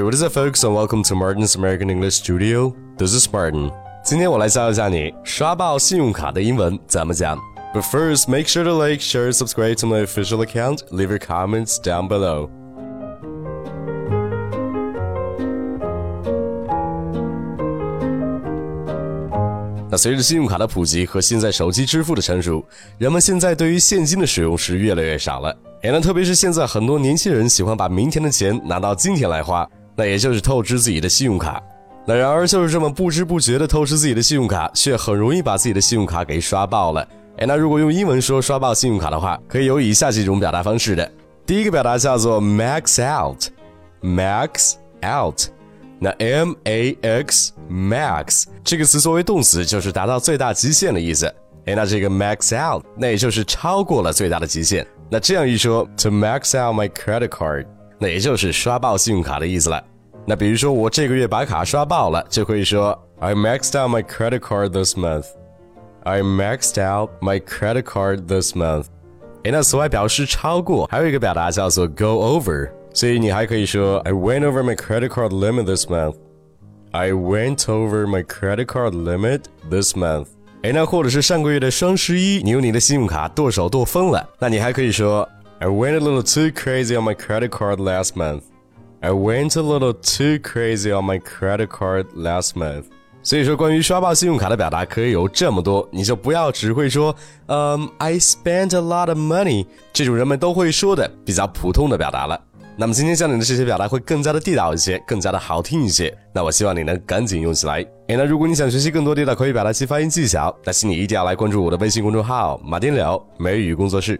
Hey, what is up, folks, and welcome to Martin's American English Studio. This is Martin. 今天我来教一下你刷爆信用卡的英文怎么讲。But first, make sure to like, share, subscribe to my official account. Leave your comments down below. 那随着信用卡的普及和现在手机支付的成熟，人们现在对于现金的使用是越来越少了。哎，那特别是现在很多年轻人喜欢把明天的钱拿到今天来花， 那也就是透支自己的信用卡。那然而就是这么不知不觉的透支自己的信用卡，却很容易把自己的信用卡给刷爆了。哎，那如果用英文说刷爆信用卡的话，可以有以下几种表达方式的。第一个表达叫做 max out，max out。那 m a x max 这个词作为动词，就是达到最大极限的意思。哎，那这个 max out，那也就是超过了最大的极限。那这样一说，to max out my credit card，那也就是刷爆信用卡的意思了。那比如说我这个月把卡刷爆了，就可以说 I maxed out my credit card this month。I maxed out my credit card this month。哎，那此外表示超过，还有一个表达叫做 go over。所以你还可以说 I went over my credit card limit this month. I went over my credit card limit this month. 哎，那或者是上个月的双十一，你用你的信用卡剁手剁疯了，那你还可以说 I went a little too crazy on my credit card last month. I went a little too crazy on my credit card last month. 所以说，关于刷爆信用卡的表达可以有这么多，你就不要只会说，嗯，I spent a lot of money 这种人们都会说的比较普通的表达了。那么今天教你的这些表达会更加的地道一些，更加的好听一些。那我希望你能赶紧用起来。哎，那如果你想学习更多地道口语表达及发音技巧，那请你一定要来关注我的微信公众号“马丁聊美语工作室”。